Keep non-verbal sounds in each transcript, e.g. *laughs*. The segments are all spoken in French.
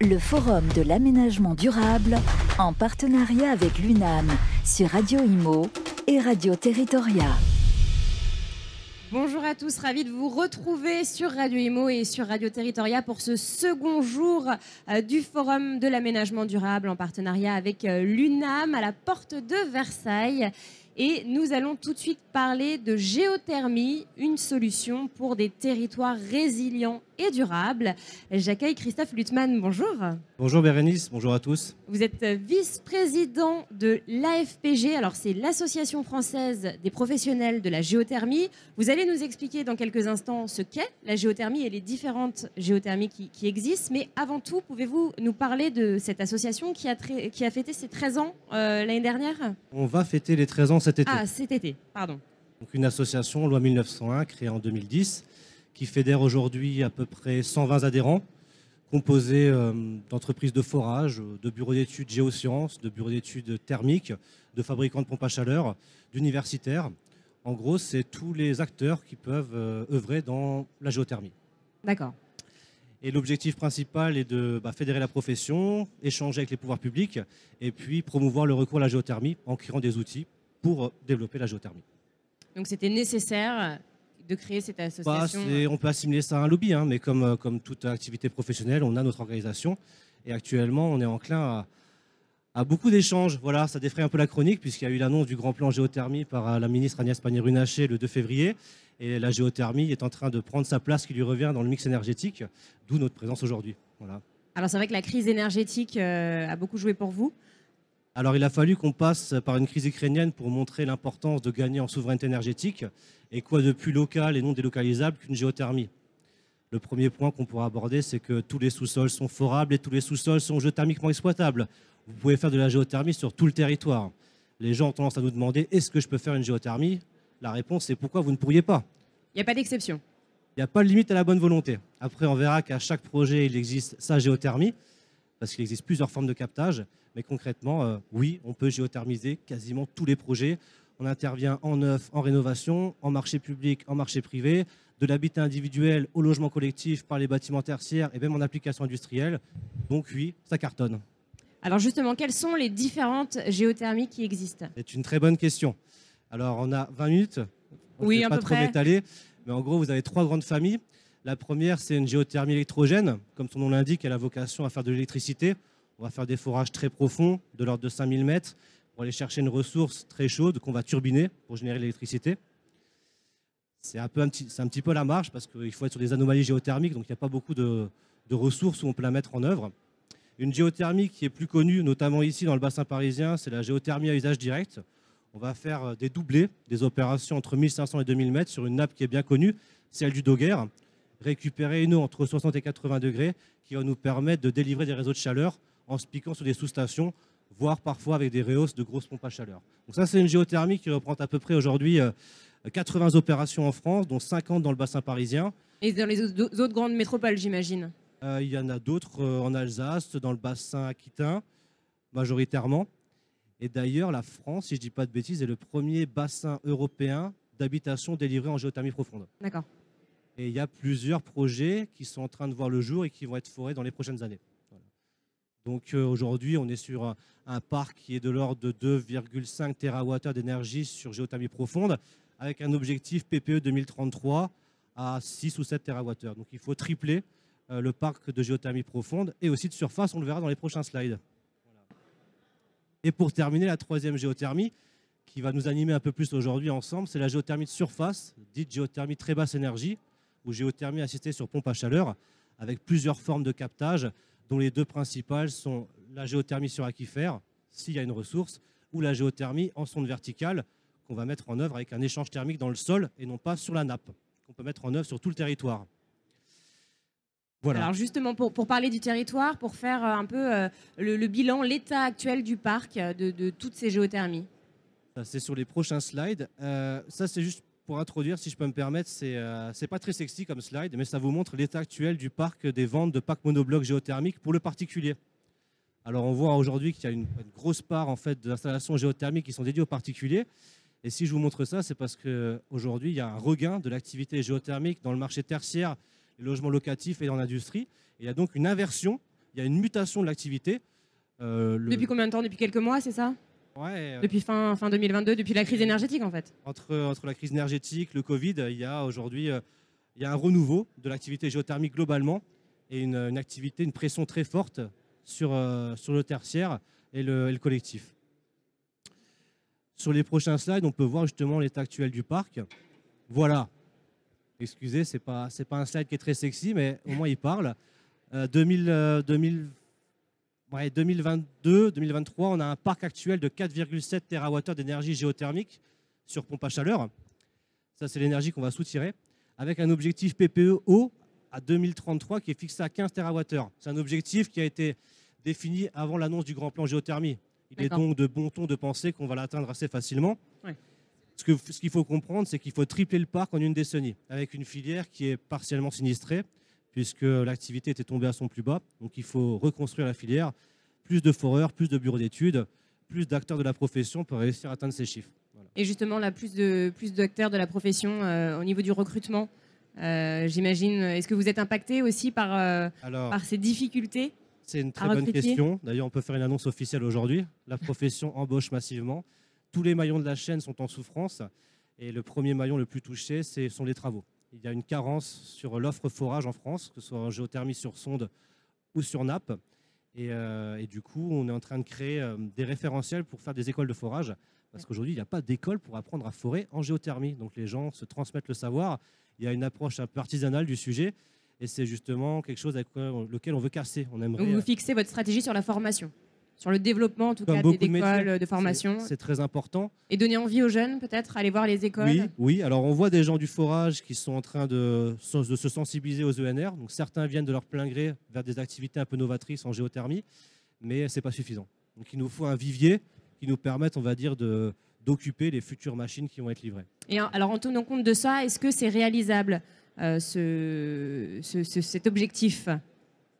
le Forum de l'aménagement durable en partenariat avec l'UNAM sur Radio Imo et Radio Territoria. Bonjour à tous, ravi de vous retrouver sur Radio Imo et sur Radio Territoria pour ce second jour euh, du Forum de l'aménagement durable en partenariat avec euh, l'UNAM à la porte de Versailles. Et nous allons tout de suite parler de géothermie, une solution pour des territoires résilients et durables. J'accueille Christophe Lutman, bonjour. Bonjour Bérénice, bonjour à tous. Vous êtes vice-président de l'AFPG, alors c'est l'Association française des professionnels de la géothermie. Vous allez nous expliquer dans quelques instants ce qu'est la géothermie et les différentes géothermies qui, existent. Mais avant tout, pouvez-vous nous parler de cette association qui a, qui a fêté ses 13 ans euh, l'année dernière? On va fêter les 13 ans cet été. Ah, cet été, pardon. Donc une association, loi 1901, créée en 2010, qui fédère aujourd'hui à peu près 120 adhérents, composés euh, d'entreprises de forage, de bureaux d'études géosciences, de bureaux d'études thermiques, de fabricants de pompes à chaleur, d'universitaires. En gros, c'est tous les acteurs qui peuvent euh, œuvrer dans la géothermie. D'accord. Et l'objectif principal est de bah, fédérer la profession, échanger avec les pouvoirs publics et puis promouvoir le recours à la géothermie en créant des outils pour développer la géothermie. Donc c'était nécessaire de créer cette bah, association On peut assimiler ça à un lobby, hein, mais comme, euh, comme toute activité professionnelle, on a notre organisation. Et actuellement, on est enclin à, beaucoup d'échanges. Voilà, ça défraie un peu la chronique, puisqu'il y a eu l'annonce du grand plan géothermie par euh, la ministre Agnès Pannier-Runacher le 2 février. Et la géothermie est en train de prendre sa place qui lui revient dans le mix énergétique, d'où notre présence aujourd'hui. Voilà. Alors c'est vrai que la crise énergétique euh, a beaucoup joué pour vous. Alors il a fallu qu'on passe par une crise ukrainienne pour montrer l'importance de gagner en souveraineté énergétique. Et quoi de plus local et non délocalisable qu'une géothermie? Le premier point qu'on pourra aborder, c'est que tous les sous-sols sont forables et tous les sous-sols sont géothermiquement exploitables. Vous pouvez faire de la géothermie sur tout le territoire. Les gens ont tendance à nous demander est-ce que je peux faire une géothermie? La réponse est pourquoi vous ne pourriez pas? Il n'y a pas d'exception. Il n'y a pas de limite à la bonne volonté. Après, on verra qu'à chaque projet, il existe sa géothermie, parce qu'il existe plusieurs formes de captage. Mais concrètement, euh, oui, on peut géothermiser quasiment tous les projets. On intervient en neuf, en rénovation, en marché public, en marché privé, de l'habitat individuel au logement collectif par les bâtiments tertiaires et même en application industrielle. Donc oui, ça cartonne. Alors justement, quelles sont les différentes géothermies qui existent? C'est une très bonne question. Alors on a 20 minutes. oui, à pas trop m'étaler, mais en gros, vous avez trois grandes familles. La première, c'est une géothermie électrogène. Comme son nom l'indique, elle a vocation à faire de l'électricité. On va faire des forages très profonds, de l'ordre de 5000 mètres, pour aller chercher une ressource très chaude qu'on va turbiner pour générer l'électricité. C'est un, un, petit, un petit peu la marge parce qu'il faut être sur des anomalies géothermiques, donc il n'y a pas beaucoup de, ressources où on peut la mettre en œuvre. Une géothermie qui est plus connue, notamment ici dans le bassin parisien, c'est la géothermie à usage direct. On va faire euh, des doublés, des opérations entre 1500 et 2000 mètres sur une nappe qui est bien connue, celle du Doguer, récupérer une eau entre 60 et 80 degrés qui va nous permettre de délivrer des réseaux de chaleur en se piquant sur des sous-stations, voire parfois avec des rehausses de grosses pompes à chaleur. Donc ça, c'est une géothermie qui reprend à peu près aujourd'hui 80 euh, opérations en France, dont 50 dans le bassin parisien. Et dans les autres grandes métropoles, j'imagine euh, Il y en a d'autres euh, en Alsace, dans le bassin aquitain, majoritairement. Et d'ailleurs, la France, si je ne dis pas de bêtises, est le premier bassin européen d'habitation délivré en géothermie profonde. D'accord. Et il y a plusieurs projets qui sont en train de voir le jour et qui vont être forés dans les prochaines années. Donc euh, aujourd'hui, on est sur un, parc qui est de l'ordre de 2,5 TWh d'énergie sur géothermie profonde, avec un objectif PPE 2033 à 6 ou 7 TWh. Donc il faut tripler euh, le parc de géothermie profonde et aussi de surface, on le verra dans les prochains slides. Et pour terminer, la troisième géothermie, qui va nous animer un peu plus aujourd'hui ensemble, c'est la géothermie de surface, dite géothermie très basse énergie, ou géothermie assistée sur pompe à chaleur, avec plusieurs formes de captage dont les deux principales sont la géothermie sur aquifère, s'il y a une ressource, ou la géothermie en sonde verticale, qu'on va mettre en œuvre avec un échange thermique dans le sol et non pas sur la nappe, qu'on peut mettre en œuvre sur tout le territoire. Voilà. Alors justement, pour, parler du territoire, pour faire euh, un peu euh, le, bilan, l'état actuel du parc, euh, de, toutes ces géothermies. C'est sur les prochains slides. ça, c'est juste pour introduire, si je peux me permettre, c'est euh, pas très sexy comme slide, mais ça vous montre l'état actuel du parc des ventes de packs monoblocs géothermiques pour le particulier. Alors on voit aujourd'hui qu'il y a une, grosse part en fait d'installations géothermiques qui sont dédiées aux particuliers. Et si je vous montre ça, c'est parce qu'aujourd'hui, il y a un regain de l'activité géothermique dans le marché tertiaire, les logements locatifs et dans l'industrie. Il y a donc une inversion il y a une mutation de l'activité. Euh, depuis combien de temps? Depuis quelques mois, c'est ça? Ouais, Depuis fin, fin 2022, depuis la crise énergétique en fait entre, entre la crise énergétique, le Covid, il y a aujourd'hui il y a un renouveau de l'activité géothermique globalement et une, une, activité, une pression très forte sur, sur le tertiaire et le, et le collectif. Sur les prochains slides, on peut voir justement l'état actuel du parc. Voilà. Excusez, ce n'est pas, pas un slide qui est très sexy, mais au moins il parle. Euh, 2000, 2000, ouais, 2022, 2023, on a un parc actuel de 4,7 TWh d'énergie géothermique sur pompe à chaleur. Ça, c'est l'énergie qu'on va soutirer. Avec un objectif PPE haut à 2033 qui est fixé à 15 TWh. C'est un objectif qui a été défini avant l'annonce du grand plan géothermie. Il est donc de bon ton de penser qu'on va l'atteindre assez facilement. Ouais. Ce qu'il ce qu'il faut comprendre, c'est qu'il faut tripler le parc en une décennie, avec une filière qui est partiellement sinistrée, puisque l'activité était tombée à son plus bas. Donc il faut reconstruire la filière, plus de foreurs, plus de bureaux d'études, plus d'acteurs de la profession pour réussir à atteindre ces chiffres. Voilà. Et justement, là, plus de plus d'acteurs de la profession euh, au niveau du recrutement, euh, j'imagine. Est-ce que vous êtes impacté aussi par, euh, Alors, par ces difficultés C'est une très bonne question. D'ailleurs, on peut faire une annonce officielle aujourd'hui. La profession *laughs* embauche massivement. Tous les maillons de la chaîne sont en souffrance. Et le premier maillon le plus touché, ce sont les travaux. Il y a une carence sur l'offre forage en France, que ce soit en géothermie sur sonde ou sur nappe. Et, euh, et, du coup, on est en train de créer euh, des référentiels pour faire des écoles de forage. Parce qu'aujourd'hui, il n'y a pas d'école pour apprendre à forer en géothermie. Donc les gens se transmettent le savoir. Il y a une approche un peu artisanale du sujet. Et c'est justement quelque chose avec lequel on veut casser. On aimerait... Vous fixez votre stratégie sur la formation sur le développement en tout Comme cas des écoles de, de formation. C'est très important. Et donner envie aux jeunes peut-être aller voir les écoles. Oui, oui. Alors on voit des gens du forage qui sont en train de, de, se sensibiliser aux ENR. Donc certains viennent de leur plein gré vers des activités un peu novatrices en géothermie, mais c'est pas suffisant. Donc il nous faut un vivier qui nous permette, on va dire, de d'occuper les futures machines qui vont être livrées. Et alors en tenant compte de ça, est-ce que c'est réalisable euh, ce, ce, ce, cet objectif?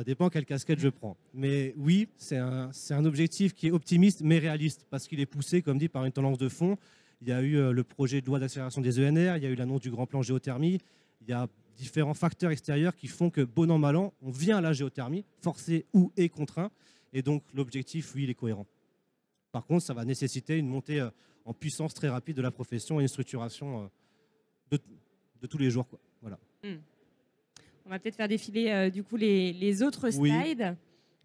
Ça dépend quelle casquette je prends. Mais oui, c'est un, objectif qui est optimiste mais réaliste parce qu'il est poussé, comme dit, par une tendance de fond. Il y a eu euh, le projet de loi d'accélération des ENR, il y a eu l'annonce du grand plan géothermie, il y a différents facteurs extérieurs qui font que, bon an, mal an, on vient à la géothermie, forcé ou et contraint. Et donc l'objectif, oui, il est cohérent. Par contre, ça va nécessiter une montée euh, en puissance très rapide de la profession et une structuration euh, de, tous les jours. Quoi. Voilà. Mm. On va peut-être faire défiler euh, du coup les, les autres slides.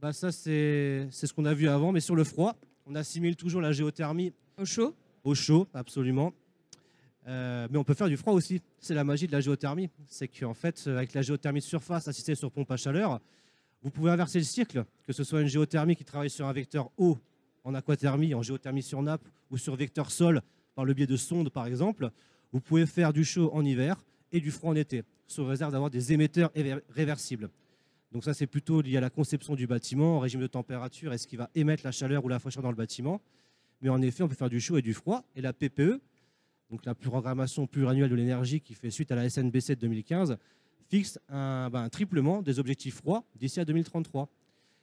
Bah ça, c'est ce qu'on a vu avant, mais sur le froid, on assimile toujours la géothermie au chaud. Au chaud, absolument. Euh, mais on peut faire du froid aussi. C'est la magie de la géothermie. C'est qu'en fait, avec la géothermie de surface assistée sur pompe à chaleur, vous pouvez inverser le cycle, que ce soit une géothermie qui travaille sur un vecteur eau en aquathermie, en géothermie sur nappe ou sur vecteur sol par le biais de sondes par exemple. Vous pouvez faire du chaud en hiver et du froid en été sous réserve d'avoir des émetteurs réversibles. Donc ça, c'est plutôt lié à la conception du bâtiment, en régime de température, est-ce qu'il va émettre la chaleur ou la fraîcheur dans le bâtiment. Mais en effet, on peut faire du chaud et du froid. Et la PPE, donc la programmation pluriannuelle de l'énergie qui fait suite à la SNBC de 2015, fixe un, ben, un triplement des objectifs froids d'ici à 2033.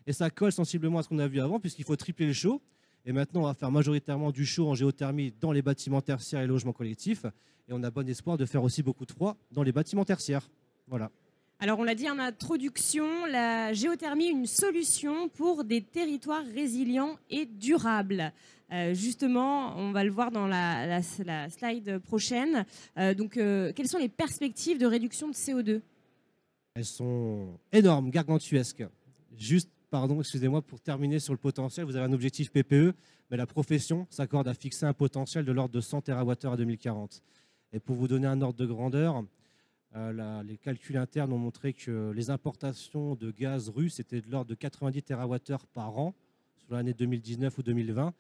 Et ça colle sensiblement à ce qu'on a vu avant, puisqu'il faut tripler le chaud. Et maintenant, on va faire majoritairement du chaud en géothermie dans les bâtiments tertiaires et logements collectifs. Et on a bon espoir de faire aussi beaucoup de froid dans les bâtiments tertiaires. Voilà. Alors on l'a dit en introduction, la géothermie une solution pour des territoires résilients et durables. Euh, justement, on va le voir dans la, la, la slide prochaine. Euh, donc, euh, quelles sont les perspectives de réduction de CO2 Elles sont énormes, gargantuesques. Juste, pardon, excusez-moi, pour terminer sur le potentiel, vous avez un objectif PPE, mais la profession s'accorde à fixer un potentiel de l'ordre de 100 TWh à 2040. Et pour vous donner un ordre de grandeur, euh, la, les calculs internes ont montré que les importations de gaz russe étaient de l'ordre de 90 TWh par an sur l'année 2019 ou 2020.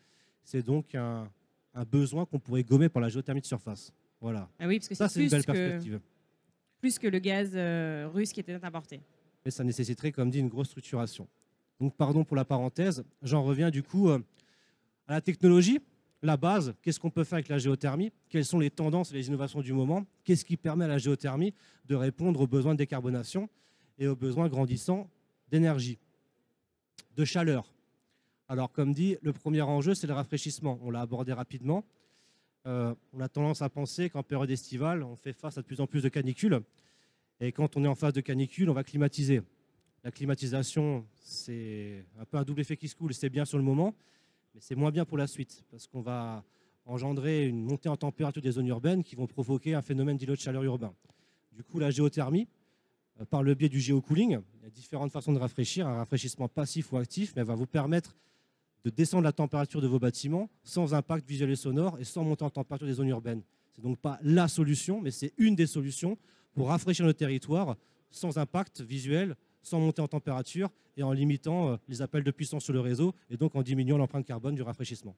C'est donc un, un besoin qu'on pourrait gommer par la géothermie de surface. Voilà. Ah oui, parce que ça, c'est une belle que, perspective. Plus que le gaz euh, russe qui était importé. Et ça nécessiterait, comme dit, une grosse structuration. Donc, pardon pour la parenthèse. J'en reviens du coup euh, à la technologie la base, qu'est-ce qu'on peut faire avec la géothermie Quelles sont les tendances et les innovations du moment Qu'est-ce qui permet à la géothermie de répondre aux besoins de décarbonation et aux besoins grandissants d'énergie, de chaleur Alors, comme dit, le premier enjeu, c'est le rafraîchissement. On l'a abordé rapidement. Euh, on a tendance à penser qu'en période estivale, on fait face à de plus en plus de canicules. Et quand on est en phase de canicule, on va climatiser. La climatisation, c'est un peu un double effet qui se coule, c'est bien sur le moment, mais c'est moins bien pour la suite, parce qu'on va engendrer une montée en température des zones urbaines qui vont provoquer un phénomène d'îlot de chaleur urbain. Du coup, la géothermie, euh, par le biais du géocooling, il y a différentes façons de rafraîchir, un rafraîchissement passif ou actif, mais elle va vous permettre de descendre la température de vos bâtiments sans impact visuel et sonore et sans monter en température des zones urbaines. C'est donc pas la solution, mais c'est une des solutions pour rafraîchir nos territoires sans impact visuel, sans monter en température et en limitant euh, les appels de puissance sur le réseau et donc en diminuant l'empreinte carbone du rafraîchissement.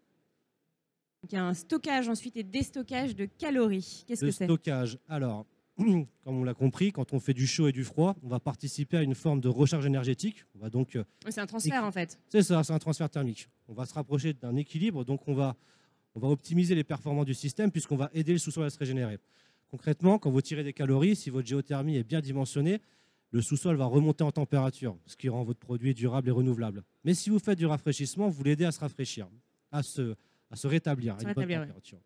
il y a un stockage ensuite et déstockage de calories. Qu'est-ce Le que c'est? stockage. Alors, *clears throat* comme on l'a compris, quand on fait du chaud et du froid, on va participer à une forme de recharge énergétique. On va donc, euh, C'est un transfert en fait. c'est ça, c'est un transfert thermique. On va se rapprocher d'un équilibre, donc on va, on va optimiser les performances du système puisqu'on va aider le sous-sol à se régénérer. Concrètement, quand vous tirez des calories, si votre géothermie est bien dimensionnée, le sous-sol va remonter en température, ce qui rend votre produit durable et renouvelable. Mais si vous faites du rafraîchissement, vous l'aidez à se rafraîchir, à se, à se rétablir à une bonne oui. température.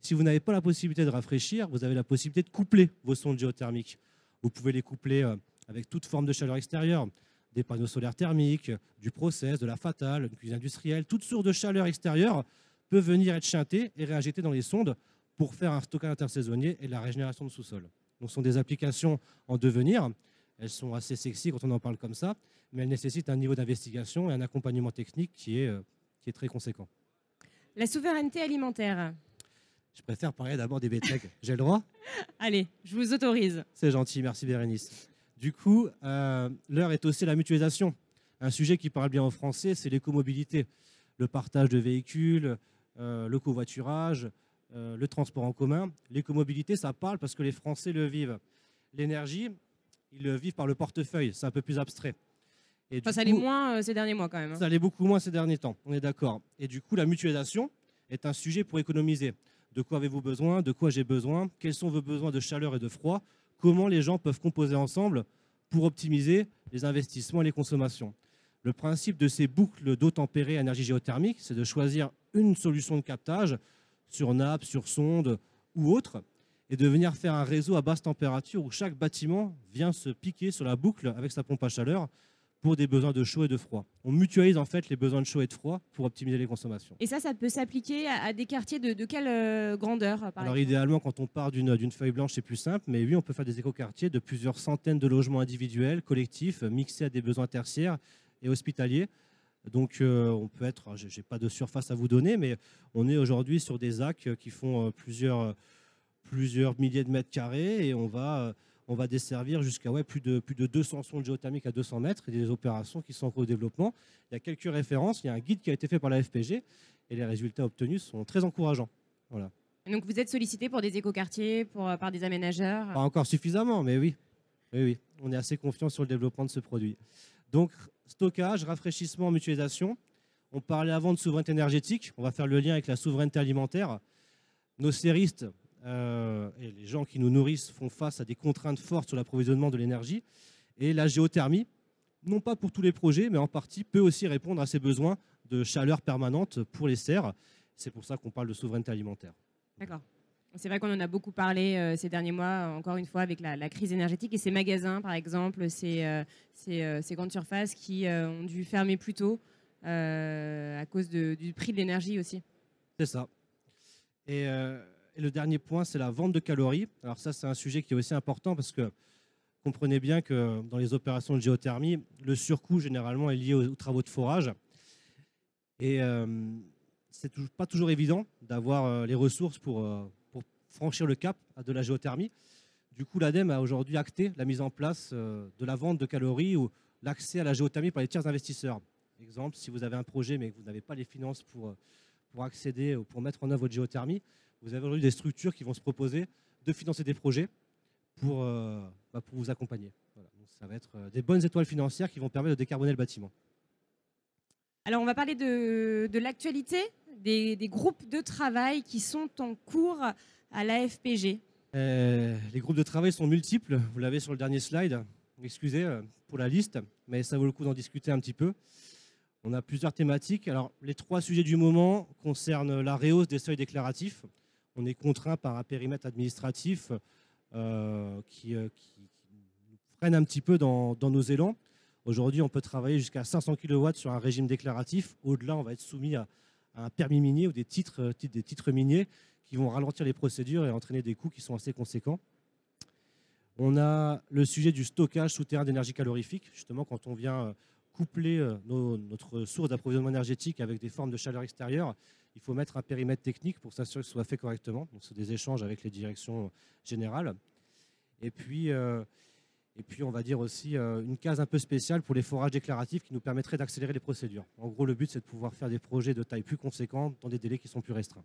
Si vous n'avez pas la possibilité de rafraîchir, vous avez la possibilité de coupler vos sondes géothermiques. Vous pouvez les coupler euh, avec toute forme de chaleur extérieure, des panneaux solaires thermiques, du process, de la fatale, une cuisine industrielle, toutes sources de chaleur extérieure peuvent venir être chintées et réinjectées dans les sondes pour faire un stockage intersaisonnier et de la régénération de sous-sol. Donc, ce sont des applications en devenir. Elles sont assez sexy quand on en parle comme ça, mais elles nécessitent un niveau d'investigation et un accompagnement technique qui est, euh, qui est très conséquent. La souveraineté alimentaire. Je préfère parler d'abord des BTEC. *laughs* J'ai le droit? Allez, je vous autorise. C'est gentil, merci Bérénice. Du coup, euh, l'heure est aussi la mutualisation. Un sujet qui parle bien en français, c'est l'écomobilité. Le partage de véhicules, euh, le covoiturage, euh, le transport en commun. L'écomobilité, ça parle parce que les Français le vivent. L'énergie, ils le vivent par le portefeuille, c'est un peu plus abstrait. Et Enfin, ça allait coup- moins euh, ces derniers mois quand même. hein. ça allait beaucoup moins ces derniers temps, on est d'accord. Et du coup, la mutualisation est un sujet pour économiser. De quoi avez-vous besoin? De quoi j'ai besoin? Quels sont vos besoins de chaleur et de froid? Comment les gens peuvent composer ensemble pour optimiser les investissements et les consommations? Le principe de ces boucles d'eau tempérée à énergie géothermique, c'est de choisir une solution de captage sur nappe, sur sonde ou autre, et de venir faire un réseau à basse température où chaque bâtiment vient se piquer sur la boucle avec sa pompe à chaleur pour des besoins de chaud et de froid. On mutualise en fait les besoins de chaud et de froid pour optimiser les consommations. Et ça, ça peut s'appliquer à, des quartiers de, de quelle euh, grandeur par Alors idéalement, quand on part d'une feuille blanche, c'est plus simple, mais oui, on peut faire des écoquartiers de plusieurs centaines de logements individuels, collectifs, mixés à des besoins tertiaires et hospitaliers. Donc euh, on peut être, je n'ai pas de surface à vous donner, mais on est aujourd'hui sur des AC qui font euh, plusieurs, plusieurs milliers de mètres carrés et on va, euh, on va desservir jusqu'à ouais, plus, de, plus de 200 sondes géothermiques à 200 mètres et des opérations qui sont en cours de développement. Il y a quelques références, il y a un guide qui a été fait par la FPG et les résultats obtenus sont très encourageants. Voilà. Donc vous êtes sollicité pour des écoquartiers, pour, euh, par des aménageurs? Pas encore suffisamment, mais oui. Oui, oui. On est assez confiant sur le développement de ce produit. Donc, stockage, rafraîchissement, mutualisation. On parlait avant de souveraineté énergétique. On va faire le lien avec la souveraineté alimentaire. Nos séristes euh, et les gens qui nous nourrissent font face à des contraintes fortes sur l'approvisionnement de l'énergie. Et la géothermie, non pas pour tous les projets, mais en partie, peut aussi répondre à ces besoins de chaleur permanente pour les serres. C'est pour ça qu'on parle de souveraineté alimentaire. D'accord. C'est vrai qu'on en a beaucoup parlé euh, ces derniers mois, encore une fois, avec la, la crise énergétique et ces magasins, par exemple, ces, euh, ces, ces grandes surfaces qui ont dû fermer plus tôt à cause de- du prix de l'énergie aussi. C'est ça. Et, et le dernier point, c'est la vente de calories. Alors ça, c'est un sujet qui est aussi important parce que comprenez bien que dans les opérations de géothermie, le surcoût généralement est lié aux, aux travaux de forage. Et euh, c'est pas toujours évident d'avoir euh, les ressources pour, euh, pour franchir le cap de la géothermie. Du coup, l'ADEME a aujourd'hui acté la mise en place euh, de la vente de calories ou l'accès à la géothermie par les tiers investisseurs. Exemple, si vous avez un projet mais que vous n'avez pas les finances pour, pour accéder ou pour mettre en œuvre votre géothermie, vous avez aujourd'hui des structures qui vont se proposer de financer des projets pour, euh, bah, pour vous accompagner. Voilà. Donc, ça va être euh, des bonnes étoiles financières qui vont permettre de décarboner le bâtiment. Alors, on va parler de, de l'actualité, des, des groupes de travail qui sont en cours à l'AFPG. Euh, les groupes de travail sont multiples, vous l'avez sur le dernier slide. Excusez pour la liste, mais ça vaut le coup d'en discuter un petit peu. On a plusieurs thématiques. Alors, les trois sujets du moment concernent la rehausse des seuils déclaratifs. On est contraint par un périmètre administratif euh, qui, euh, freine un petit peu dans, nos élans. Aujourd'hui, on peut travailler jusqu'à 500 kW sur un régime déclaratif. Au-delà, on va être soumis à, un permis minier ou des titres, des titres miniers qui vont ralentir les procédures et entraîner des coûts qui sont assez conséquents. On a le sujet du stockage souterrain d'énergie calorifique, justement quand on vient euh, coupler euh, notre source d'approvisionnement énergétique avec des formes de chaleur extérieure, il faut mettre un périmètre technique pour s'assurer que ce soit fait correctement. Donc, c'est des échanges avec les directions générales. Et puis, euh, on va dire aussi une case un peu spéciale pour les forages déclaratifs qui nous permettrait d'accélérer les procédures. En gros, le but, c'est de pouvoir faire des projets de taille plus conséquente dans des délais qui sont plus restreints.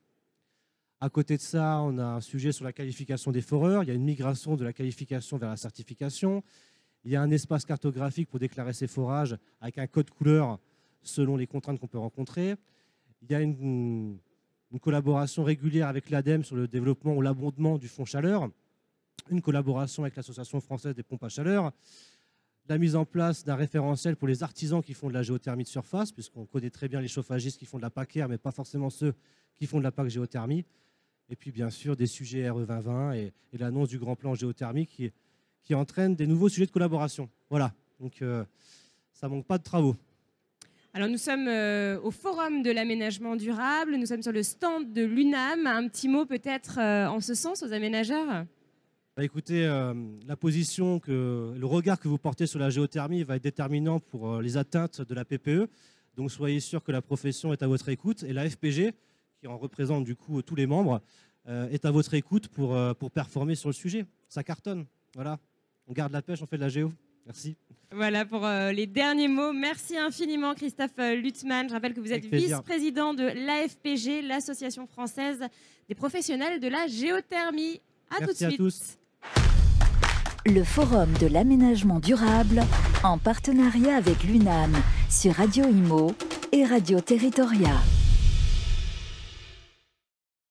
À côté de ça, on a un sujet sur la qualification des foreurs. Il y a une migration de la qualification vers la certification. Il y a un espace cartographique pour déclarer ces forages avec un code couleur selon les contraintes qu'on peut rencontrer. Il y a une, collaboration régulière avec l'ADEME sur le développement ou l'abondement du fonds chaleur. Une collaboration avec l'Association française des pompes à chaleur. La mise en place d'un référentiel pour les artisans qui font de la géothermie de surface, puisqu'on connaît très bien les chauffagistes qui font de la PACER, mais pas forcément ceux qui font de la PAC géothermie et puis bien sûr des sujets RE 2020 et, l'annonce du grand plan géothermique qui, qui entraîne des nouveaux sujets de collaboration. Voilà, donc euh, ça manque pas de travaux. Alors nous sommes euh, au Forum de l'aménagement durable, nous sommes sur le stand de l'UNAM. Un petit mot peut-être euh, en ce sens aux aménageurs? Bah, Écoutez, la position, que, le regard que vous portez sur la géothermie va être déterminant pour les atteintes de la PPE. Donc soyez sûr que la profession est à votre écoute et la FPG, qui en représente du coup tous les membres, euh, est à votre écoute pour, euh, pour performer sur le sujet. Ça cartonne. Voilà. On garde la pêche, on fait de la géo. Merci. Voilà pour euh, les derniers mots. Merci infiniment Christophe Lutzmann. Je rappelle que vous êtes vice-président de l'AFPG, l'Association française des professionnels de la géothermie. À tout de suite. À tous. Le Forum de l'aménagement durable en partenariat avec l'UNAM sur Radio Imo et Radio Territoria.